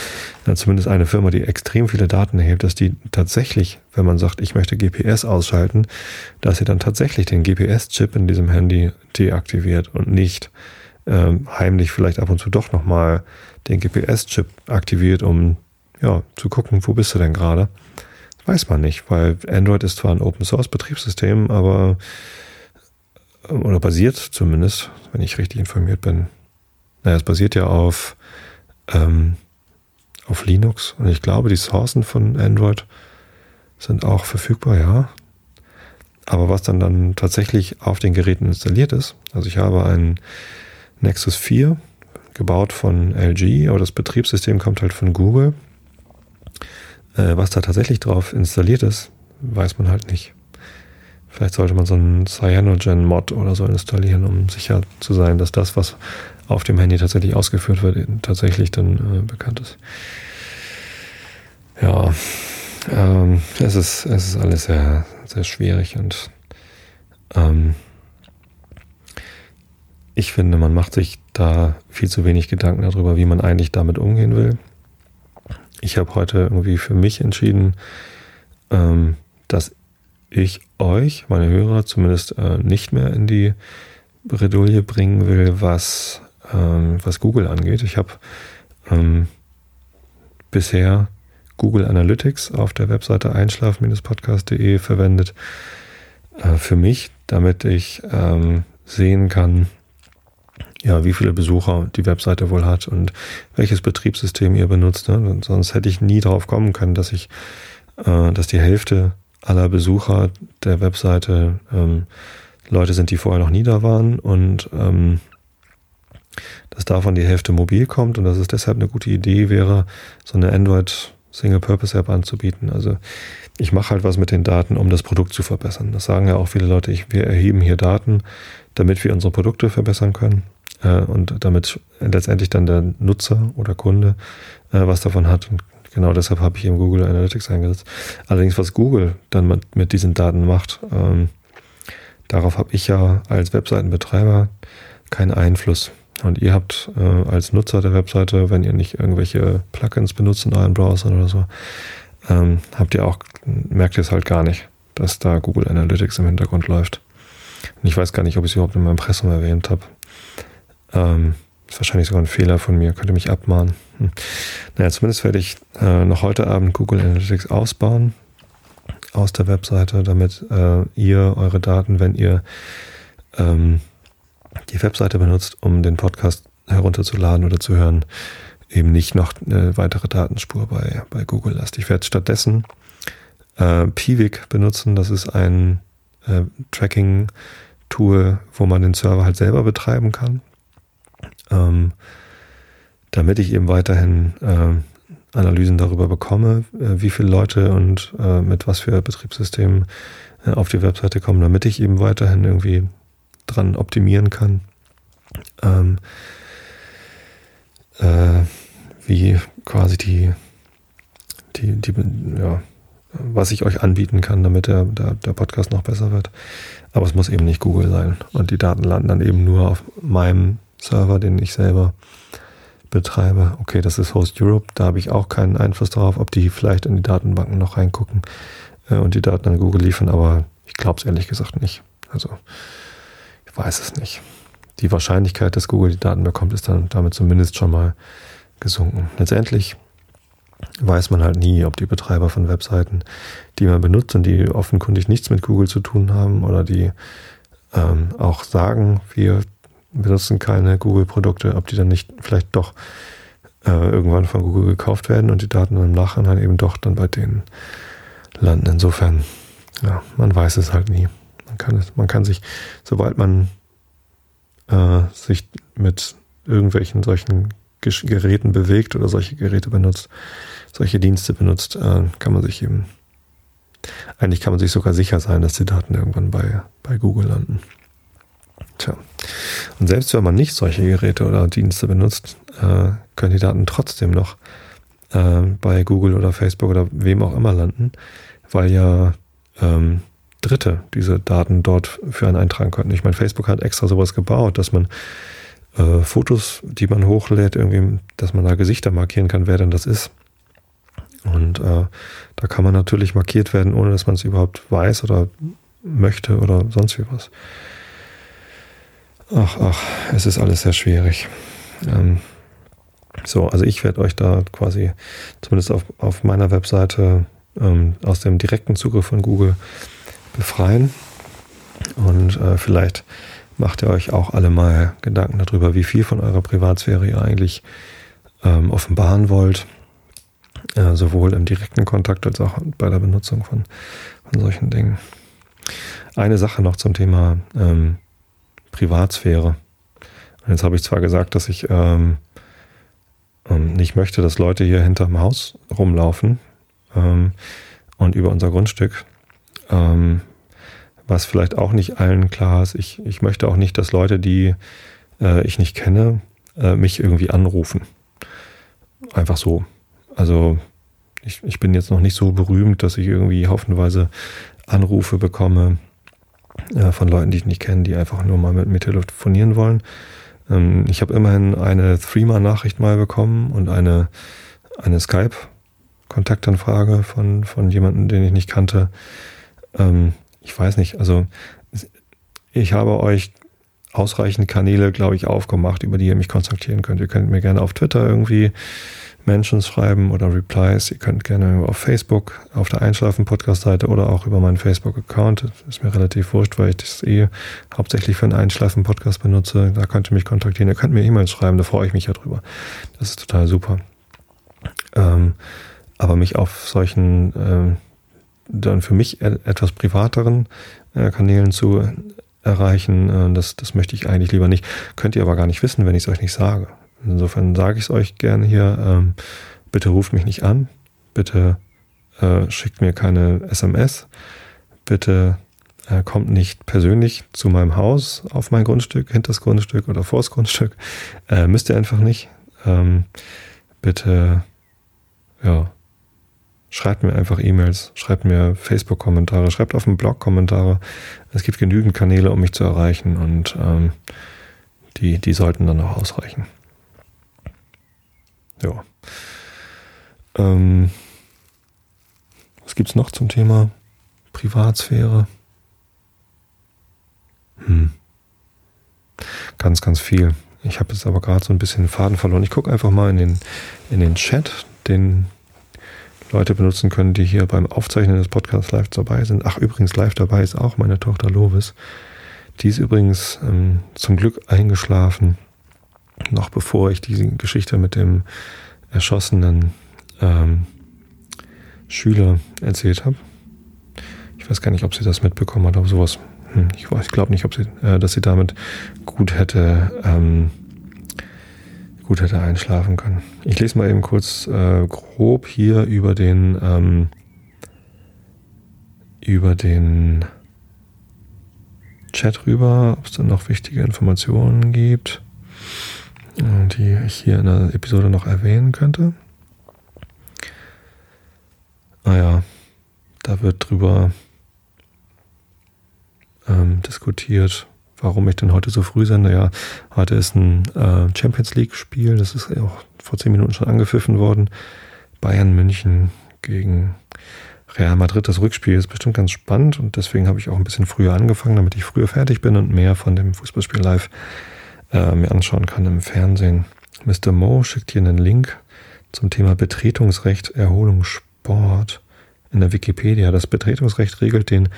A: zumindest eine Firma, die extrem viele Daten erhebt, dass die tatsächlich, wenn man sagt, ich möchte GPS ausschalten, dass sie dann tatsächlich den GPS-Chip in diesem Handy deaktiviert und nicht ähm, heimlich vielleicht ab und zu doch nochmal den GPS-Chip aktiviert, um ja, zu gucken, wo bist du denn gerade. Weiß man nicht, weil Android ist zwar ein Open-Source-Betriebssystem, aber oder basiert zumindest, wenn ich richtig informiert bin. Naja, es basiert ja auf ähm, auf Linux. Und ich glaube, die Sourcen von Android sind auch verfügbar, ja. Aber was dann dann tatsächlich auf den Geräten installiert ist, also ich habe einen Nexus 4 gebaut von LG, aber das Betriebssystem kommt halt von Google. Äh, was da tatsächlich drauf installiert ist, weiß man halt nicht. Vielleicht sollte man so einen Cyanogen-Mod oder so installieren, um sicher zu sein, dass das, was auf dem Handy tatsächlich ausgeführt wird, tatsächlich dann äh, bekannt ist. Ja, ähm, es, ist, es ist alles sehr, sehr schwierig und ähm, ich finde, man macht sich da viel zu wenig Gedanken darüber, wie man eigentlich damit umgehen will. Ich habe heute irgendwie für mich entschieden, ähm, dass ich euch, meine Hörer, zumindest äh, nicht mehr in die Bredouille bringen will, was ähm, was Google angeht. Ich habe ähm, bisher Google Analytics auf der Webseite einschlafen-podcast.de verwendet äh, für mich, damit ich ähm, sehen kann, ja, wie viele Besucher die Webseite wohl hat und welches Betriebssystem ihr benutzt. Ne? Sonst hätte ich nie drauf kommen können, dass ich, äh, dass die Hälfte aller Besucher der Webseite ähm, Leute sind, die vorher noch nie da waren und ähm, dass davon die Hälfte mobil kommt und dass es deshalb eine gute Idee wäre, so eine Android Single-Purpose-App anzubieten. Also ich mache halt was mit den Daten, um das Produkt zu verbessern. Das sagen ja auch viele Leute, ich, wir erheben hier Daten, damit wir unsere Produkte verbessern können äh, und damit letztendlich dann der Nutzer oder Kunde äh, was davon hat. Und genau deshalb habe ich eben Google Analytics eingesetzt. Allerdings, was Google dann mit, mit diesen Daten macht, ähm, darauf habe ich ja als Webseitenbetreiber keinen Einfluss. Und ihr habt äh, als Nutzer der Webseite, wenn ihr nicht irgendwelche Plugins benutzt in euren Browsern oder so, ähm, habt ihr auch, merkt ihr es halt gar nicht, dass da Google Analytics im Hintergrund läuft. Und ich weiß gar nicht, ob ich es überhaupt in meinem Impressum erwähnt habe. Ähm, ist wahrscheinlich sogar ein Fehler von mir, könnte mich abmahnen. Hm. Naja, zumindest werde ich äh, noch heute Abend Google Analytics ausbauen aus der Webseite, damit äh, ihr eure Daten, wenn ihr ähm, die Webseite benutzt, um den Podcast herunterzuladen oder zu hören, eben nicht noch eine weitere Datenspur bei, bei Google lasst. Ich werde stattdessen äh, Piwik benutzen. Das ist ein äh, Tracking-Tool, wo man den Server halt selber betreiben kann. Ähm, damit ich eben weiterhin äh, Analysen darüber bekomme, äh, wie viele Leute und äh, mit was für Betriebssystemen äh, auf die Webseite kommen, damit ich eben weiterhin irgendwie dran optimieren kann. Ähm, äh, wie quasi die, die, die, ja, was ich euch anbieten kann, damit der, der, der Podcast noch besser wird. Aber es muss eben nicht Google sein. Und die Daten landen dann eben nur auf meinem Server, den ich selber betreibe. Okay, das ist Host Europe, da habe ich auch keinen Einfluss darauf, ob die vielleicht in die Datenbanken noch reingucken äh, und die Daten an Google liefern, aber ich glaube es ehrlich gesagt nicht. Also weiß es nicht. Die Wahrscheinlichkeit, dass Google die Daten bekommt, ist dann damit zumindest schon mal gesunken. Letztendlich weiß man halt nie, ob die Betreiber von Webseiten, die man benutzt und die offenkundig nichts mit Google zu tun haben oder die ähm, auch sagen, wir benutzen keine Google-Produkte, ob die dann nicht vielleicht doch äh, irgendwann von Google gekauft werden und die Daten im Nachhinein eben doch dann bei denen landen. Insofern, ja, man weiß es halt nie. Man kann, man kann sich, sobald man äh, sich mit irgendwelchen solchen Geräten bewegt oder solche Geräte benutzt, solche Dienste benutzt, äh, kann man sich eben, eigentlich kann man sich sogar sicher sein, dass die Daten irgendwann bei, bei Google landen. Tja. Und selbst wenn man nicht solche Geräte oder Dienste benutzt, äh, können die Daten trotzdem noch äh, bei Google oder Facebook oder wem auch immer landen, weil ja ähm, Dritte diese Daten dort für einen eintragen könnten. Ich meine, Facebook hat extra sowas gebaut, dass man äh, Fotos, die man hochlädt, irgendwie, dass man da Gesichter markieren kann, wer denn das ist. Und äh, da kann man natürlich markiert werden, ohne dass man es überhaupt weiß oder möchte oder sonst wie was. Ach, ach, es ist alles sehr schwierig. Ähm, so, also ich werde euch da quasi zumindest auf, auf meiner Webseite ähm, aus dem direkten Zugriff von Google befreien. Und äh, vielleicht macht ihr euch auch alle mal Gedanken darüber, wie viel von eurer Privatsphäre ihr eigentlich ähm, offenbaren wollt. Äh, sowohl im direkten Kontakt als auch bei der Benutzung von, von solchen Dingen. Eine Sache noch zum Thema ähm, Privatsphäre. Jetzt habe ich zwar gesagt, dass ich ähm, ähm, nicht möchte, dass Leute hier hinterm Haus rumlaufen ähm, und über unser Grundstück. Ähm, was vielleicht auch nicht allen klar ist. Ich, ich möchte auch nicht, dass Leute, die äh, ich nicht kenne, äh, mich irgendwie anrufen. Einfach so. Also ich, ich bin jetzt noch nicht so berühmt, dass ich irgendwie haufenweise Anrufe bekomme äh, von Leuten, die ich nicht kenne, die einfach nur mal mit mir telefonieren wollen. Ähm, ich habe immerhin eine Threema-Nachricht mal bekommen und eine, eine Skype-Kontaktanfrage von, von jemandem, den ich nicht kannte. Ähm, ich weiß nicht, also ich habe euch ausreichend Kanäle, glaube ich, aufgemacht, über die ihr mich kontaktieren könnt. Ihr könnt mir gerne auf Twitter irgendwie Mentions schreiben oder Replies. Ihr könnt gerne auf Facebook, auf der Einschlafen-Podcast-Seite oder auch über meinen Facebook-Account. Ist mir relativ wurscht, weil ich das eh hauptsächlich für einen Einschlafen-Podcast benutze. Da könnt ihr mich kontaktieren. Ihr könnt mir E-Mails schreiben, da freue ich mich ja drüber. Das ist total super. Ähm, aber mich auf solchen ähm, dann für mich e-, etwas privateren äh, Kanälen zu erreichen, äh, das, das möchte ich eigentlich lieber nicht. Könnt ihr aber gar nicht wissen, wenn ich es euch nicht sage. Insofern sage ich es euch gerne hier. Ähm, bitte ruft mich nicht an. Bitte äh, schickt mir keine SMS. Bitte kommt nicht persönlich zu meinem Haus auf mein Grundstück, hinter das Grundstück oder vors Grundstück. Müsst ihr einfach nicht. Ähm, bitte, ja, schreibt mir einfach E-Mails, schreibt mir Facebook-Kommentare, schreibt auf dem Blog Kommentare. Es gibt genügend Kanäle, um mich zu erreichen und ähm, die, die sollten dann auch ausreichen. Ja. Ähm, was gibt's noch zum Thema Privatsphäre? Hm. Ganz, ganz viel. Ich habe jetzt aber gerade so ein bisschen den Faden verloren. Ich gucke einfach mal in den, in den Chat, den Leute benutzen können, die hier beim Aufzeichnen des Podcasts live dabei sind. Ach, übrigens, live dabei ist auch meine Tochter Lovis. Die ist übrigens ähm, zum Glück eingeschlafen noch bevor ich diese Geschichte mit dem erschossenen ähm, Schüler erzählt habe. Ich weiß gar nicht, ob sie das mitbekommen hat, aber sowas. Hm, ich, ich glaube nicht, ob sie, äh, dass sie damit gut hätte, ähm, gut hätte einschlafen können. Ich lese mal eben kurz äh, grob hier über den ähm, über den Chat rüber, ob es dann noch wichtige Informationen gibt die ich hier in der Episode noch erwähnen könnte. Ah ja, da wird drüber ähm, diskutiert, warum ich denn heute so früh sende. Ja, heute ist ein äh, Champions League-Spiel, das ist auch vor zehn Minuten schon angepfiffen worden. Bayern München gegen Real Madrid. Das Rückspiel ist bestimmt ganz spannend und deswegen habe ich auch ein bisschen früher angefangen, damit ich früher fertig bin und mehr von dem Fußballspiel live äh, mir anschauen kann im Fernsehen. Mr. Mo schickt hier einen Link zum Thema Betretungsrecht, Erholung, Sport in der Wikipedia. Das Betretungsrecht regelt den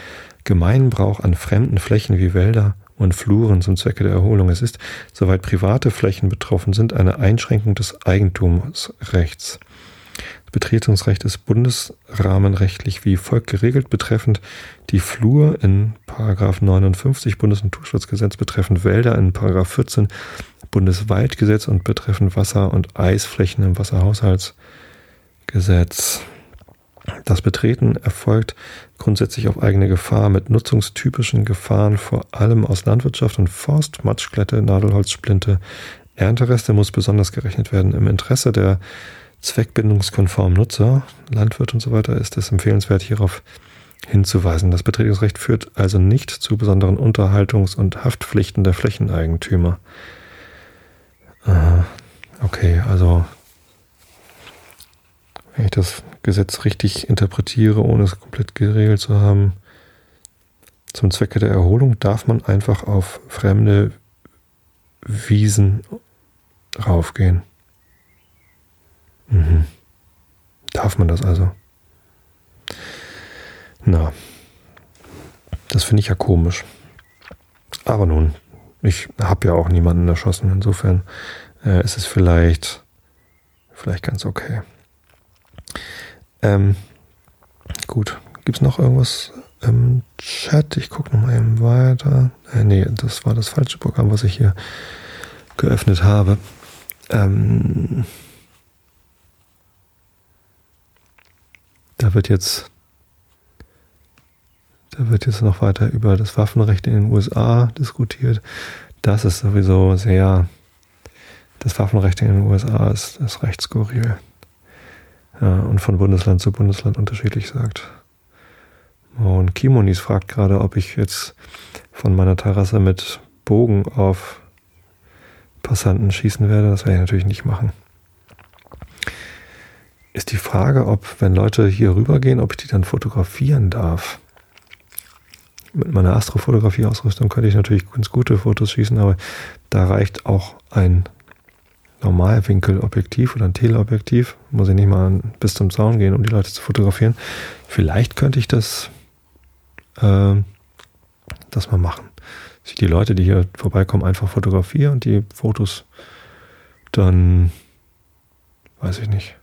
A: Gemeinbrauch an fremden Flächen wie Wälder und Fluren zum Zwecke der Erholung. Es ist, soweit private Flächen betroffen sind, eine Einschränkung des Eigentumsrechts. Das Betretungsrecht ist bundesrahmenrechtlich wie folgt geregelt, betreffend die Flur in 59 Bundesnaturschutzgesetz, betreffend Wälder in 14 Bundeswaldgesetz und betreffend Wasser- und Eisflächen im Wasserhaushaltsgesetz. Das Betreten erfolgt grundsätzlich auf eigene Gefahr mit nutzungstypischen Gefahren, vor allem aus Landwirtschaft und Forst, Matschglätte, Nadelholzsplinte, Erntereste muss besonders gerechnet werden. Im Interesse der zweckbindungskonformen Nutzer, Landwirt und so weiter, ist es empfehlenswert, hierauf hinzuweisen. Das Betretungsrecht führt also nicht zu besonderen Unterhaltungs- und Haftpflichten der Flächeneigentümer. Okay, also wenn ich das Gesetz richtig interpretiere, ohne es komplett geregelt zu haben, zum Zwecke der Erholung darf man einfach auf fremde Wiesen raufgehen. Mhm. Darf man das also? Na, das finde ich ja komisch. Aber nun, ich habe ja auch niemanden erschossen. Insofern äh, ist es vielleicht, vielleicht ganz okay. Ähm, gut, gibt es noch irgendwas im Chat? Ich gucke nochmal eben weiter. Äh, nee, das war das falsche Programm, was ich hier geöffnet habe. Ähm, da wird jetzt da wird jetzt noch weiter über das Waffenrecht in den USA diskutiert. Das ist sowieso sehr, das Waffenrecht in den USA ist, ist recht skurril und von Bundesland zu Bundesland unterschiedlich sagt. Und Kimonis fragt gerade, ob ich jetzt von meiner Terrasse mit Bogen auf Passanten schießen werde. Das werde ich natürlich nicht machen. Ist die Frage, ob, wenn Leute hier rübergehen, ob ich die dann fotografieren darf. Mit meiner Astrofotografie-Ausrüstung könnte ich natürlich ganz gute Fotos schießen, aber da reicht auch ein Normalwinkelobjektiv oder ein Teleobjektiv. Muss ich nicht mal bis zum Zaun gehen, um die Leute zu fotografieren. Vielleicht könnte ich das, äh, das mal machen. Dass ich die Leute, die hier vorbeikommen, einfach fotografiere und die Fotos dann, weiß ich nicht.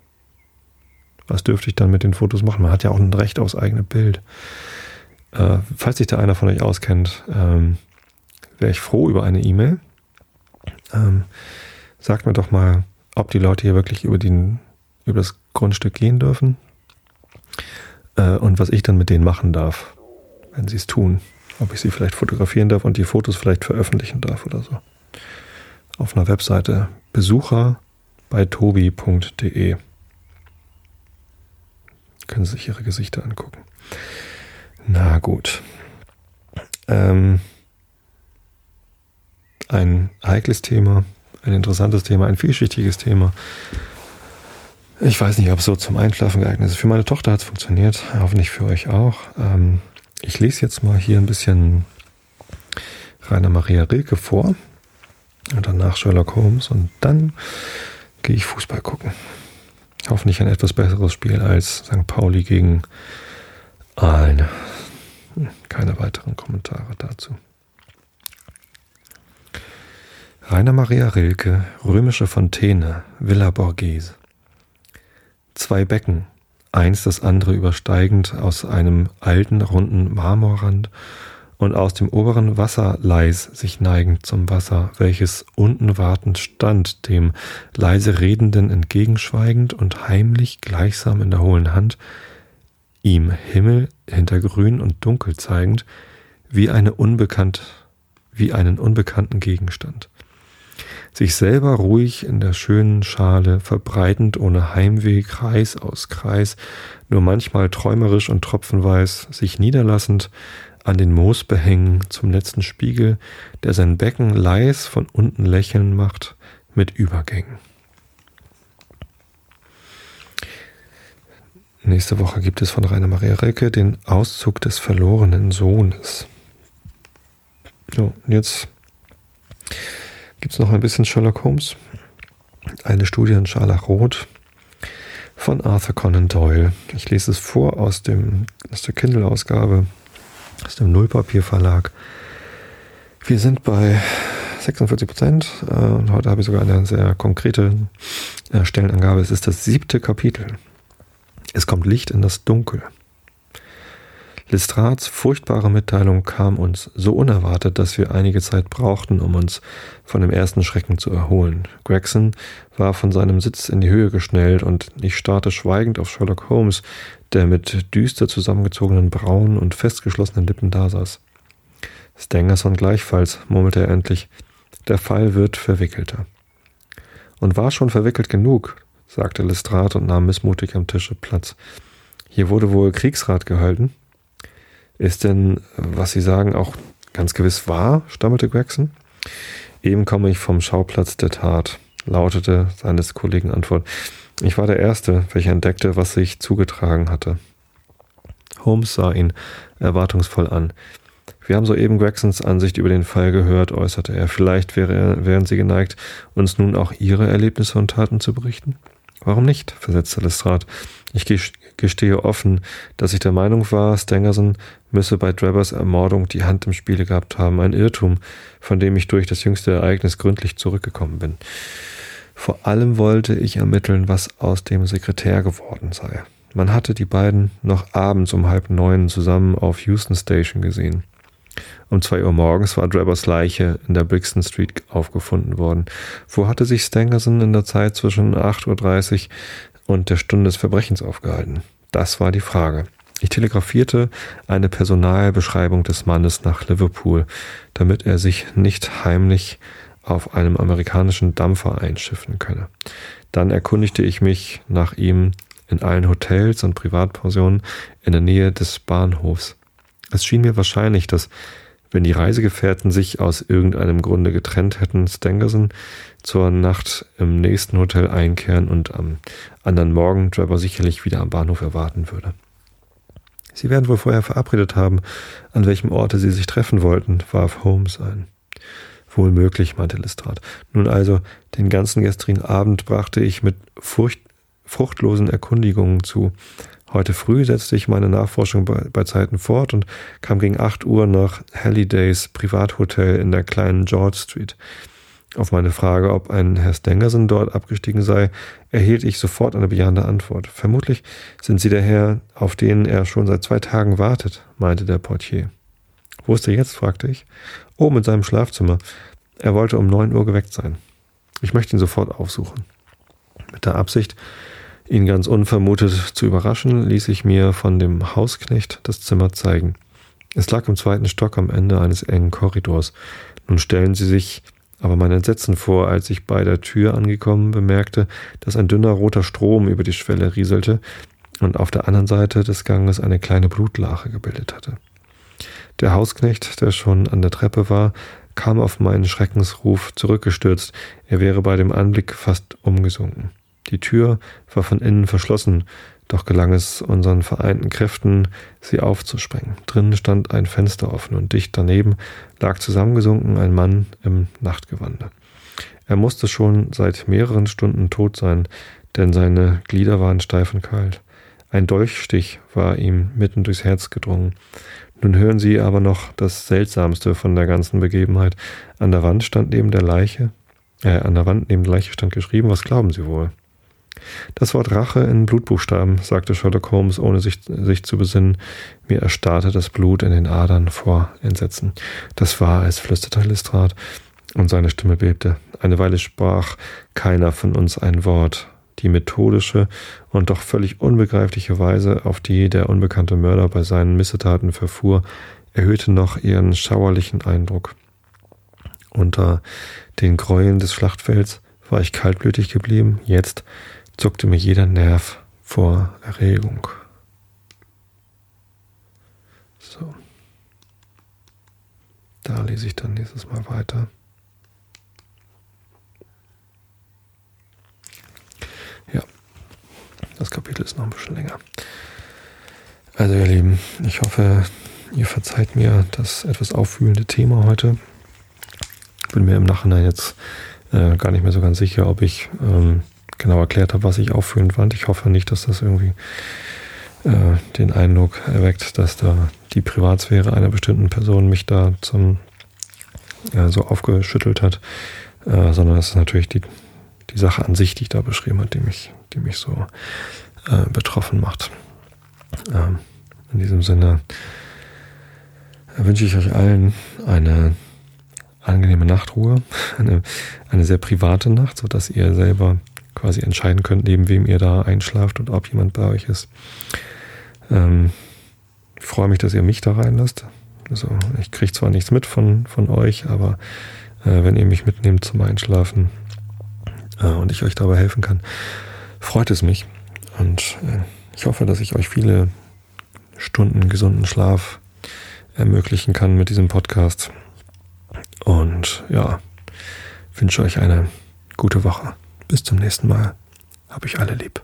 A: Was dürfte ich dann mit den Fotos machen? Man hat ja auch ein Recht aufs eigene Bild. Äh, falls sich da einer von euch auskennt, ähm, wäre ich froh über eine E-Mail. Ähm, Sagt mir doch mal, ob die Leute hier wirklich über, den, über das Grundstück gehen dürfen äh, und was ich dann mit denen machen darf, wenn sie es tun. Ob ich sie vielleicht fotografieren darf und die Fotos vielleicht veröffentlichen darf oder so. Auf einer Webseite Besucher bei tobi.de können Sie sich Ihre Gesichter angucken. Na gut. Ähm, ein heikles Thema, ein interessantes Thema, ein vielschichtiges Thema. Ich weiß nicht, ob es so zum Einschlafen geeignet ist. Für meine Tochter hat es funktioniert, hoffentlich für euch auch. Ähm, ich lese jetzt mal hier ein bisschen Rainer Maria Rilke vor und danach Sherlock Holmes und dann gehe ich Fußball gucken. Hoffentlich ein etwas besseres Spiel als St. Pauli gegen Aalen. Keine weiteren Kommentare dazu. Rainer Maria Rilke, Römische Fontäne, Villa Borghese. Zwei Becken, eins das andere übersteigend aus einem alten, runden Marmorrand und aus dem oberen Wasserleis sich neigend zum Wasser, welches unten wartend stand, dem leise Redenden entgegenschweigend und heimlich gleichsam in der hohlen Hand, ihm Himmel hinter Grün und Dunkel zeigend, wie eine unbekannt, wie einen unbekannten Gegenstand sich selber ruhig in der schönen Schale verbreitend ohne Heimweh Kreis aus Kreis, nur manchmal träumerisch und tropfenweis sich niederlassend, an den Moosbehängen zum letzten Spiegel, der sein Becken leis von unten lächeln macht mit Übergängen. Nächste Woche gibt es von Rainer Maria Rilke den Auszug des verlorenen Sohnes. So, jetzt gibt es noch ein bisschen Sherlock Holmes. Eine Studie in Scharlachroth von Arthur Conan Doyle. Ich lese es vor aus, dem, aus der Kindle-Ausgabe, aus dem Nullpapierverlag. Wir sind bei 46 Prozent. Äh, heute habe ich sogar eine sehr konkrete äh, Stellenangabe. Es ist das siebte Kapitel. Es kommt Licht in das Dunkel. Lestrats furchtbare Mitteilung kam uns so unerwartet, dass wir einige Zeit brauchten, um uns von dem ersten Schrecken zu erholen. Gregson war von seinem Sitz in die Höhe geschnellt und ich starrte schweigend auf Sherlock Holmes, der mit düster zusammengezogenen Brauen und festgeschlossenen Lippen dasaß. Stangerson gleichfalls, murmelte er endlich. Der Fall wird verwickelter. Und war schon verwickelt genug, sagte Lestrade und nahm missmutig am Tische Platz. Hier wurde wohl Kriegsrat gehalten. Ist denn, was Sie sagen, auch ganz gewiss wahr? stammelte Gregson. Eben komme ich vom Schauplatz der Tat, lautete seines Kollegen Antwort. Ich war der Erste, welcher entdeckte, was sich zugetragen hatte. Holmes sah ihn erwartungsvoll an. Wir haben soeben Gregsons Ansicht über den Fall gehört, äußerte er. Vielleicht wäre wären Sie geneigt, uns nun auch Ihre Erlebnisse und Taten zu berichten? Warum nicht? versetzte Lestrade. Ich gestehe offen, dass ich der Meinung war, Stangerson müsse bei Drabers Ermordung die Hand im Spiele gehabt haben. Ein Irrtum, von dem ich durch das jüngste Ereignis gründlich zurückgekommen bin. Vor allem wollte ich ermitteln, was aus dem Sekretär geworden sei. Man hatte die beiden noch abends um halb neun zusammen auf Houston Station gesehen. Um zwei Uhr morgens war Drabers Leiche in der Brixton Street aufgefunden worden. Wo hatte sich Stangerson in der Zeit zwischen 8.30 Uhr und der Stunde des Verbrechens aufgehalten? Das war die Frage. Ich telegrafierte eine Personalbeschreibung des Mannes nach Liverpool, damit er sich nicht heimlich auf einem amerikanischen Dampfer einschiffen könne. Dann erkundigte ich mich nach ihm in allen Hotels und Privatpensionen in der Nähe des Bahnhofs. Es schien mir wahrscheinlich, dass wenn die Reisegefährten sich aus irgendeinem Grunde getrennt hätten, Stangerson zur Nacht im nächsten Hotel einkehren und am anderen Morgen Trevor sicherlich wieder am Bahnhof erwarten würde. Sie werden wohl vorher verabredet haben, an welchem Orte sie sich treffen wollten, warf Holmes ein. Wohl möglich, meinte Lestrade. Nun also, den ganzen gestrigen Abend brachte ich mit furcht, fruchtlosen Erkundigungen zu. Heute früh setzte ich meine Nachforschung bei, bei Zeiten fort und kam gegen acht Uhr nach Hallidays Privathotel in der kleinen George Street. Auf meine Frage, ob ein Herr Stangerson dort abgestiegen sei, erhielt ich sofort eine bejahende Antwort. Vermutlich sind Sie der Herr, auf den er schon seit zwei Tagen wartet, meinte der Portier. Wo ist er jetzt? fragte ich. Oben in seinem Schlafzimmer. Er wollte um neun Uhr geweckt sein. Ich möchte ihn sofort aufsuchen. Mit der Absicht, Ihn ganz unvermutet zu überraschen, ließ ich mir von dem Hausknecht das Zimmer zeigen. Es lag im zweiten Stock am Ende eines engen Korridors. Nun stellen Sie sich aber mein Entsetzen vor, als ich bei der Tür angekommen bemerkte, dass ein dünner roter Strom über die Schwelle rieselte und auf der anderen Seite des Ganges eine kleine Blutlache gebildet hatte. Der Hausknecht, der schon an der Treppe war, kam auf meinen Schreckensruf zurückgestürzt, er wäre bei dem Anblick fast umgesunken. Die Tür war von innen verschlossen, doch gelang es unseren vereinten Kräften, sie aufzusprengen. Drinnen stand ein Fenster offen und dicht daneben lag zusammengesunken ein Mann im Nachtgewande. Er musste schon seit mehreren Stunden tot sein, denn seine Glieder waren steif und kalt. Ein Dolchstich war ihm mitten durchs Herz gedrungen. Nun hören Sie aber noch das Seltsamste von der ganzen Begebenheit. An der Wand stand neben der Leiche, äh, an der Wand neben der Leiche stand geschrieben, was glauben Sie wohl? Das Wort Rache in Blutbuchstaben, sagte Sherlock Holmes, ohne sich, sich zu besinnen. Mir erstarrte das Blut in den Adern vor Entsetzen. Das war es, flüsterte Lestrade, und seine Stimme bebte. Eine Weile sprach keiner von uns ein Wort. Die methodische und doch völlig unbegreifliche Weise, auf die der unbekannte Mörder bei seinen Missetaten verfuhr, erhöhte noch ihren schauerlichen Eindruck. Unter den Gräueln des Schlachtfelds war ich kaltblütig geblieben, jetzt zuckte mir jeder Nerv vor Erregung. So. Da lese ich dann nächstes Mal weiter. Ja, das Kapitel ist noch ein bisschen länger. Also ihr Lieben, ich hoffe, ihr verzeiht mir das etwas auffühlende Thema heute. Bin mir im Nachhinein jetzt äh, gar nicht mehr so ganz sicher, ob ich ähm, genau erklärt habe, was ich auffühlend fand. Ich hoffe nicht, dass das irgendwie äh, den Eindruck erweckt, dass da die Privatsphäre einer bestimmten Person mich da zum ja, so aufgeschüttelt hat, äh, sondern es ist natürlich die, die Sache an sich, die ich da beschrieben habe, die mich, die mich so äh, betroffen macht. Ähm, in diesem Sinne wünsche ich euch allen eine angenehme Nachtruhe, eine, eine sehr private Nacht, sodass ihr selber quasi entscheiden könnt, neben wem ihr da einschlaft und ob jemand bei euch ist. Ähm, ich freue mich, dass ihr mich da reinlasst. Also ich kriege zwar nichts mit von, von euch, aber äh, wenn ihr mich mitnehmt zum Einschlafen äh, und ich euch dabei helfen kann, freut es mich. Und äh, ich hoffe, dass ich euch viele Stunden gesunden Schlaf ermöglichen kann mit diesem Podcast. Und ja, wünsche euch eine gute Woche. Bis zum nächsten Mal. Hab ich alle lieb.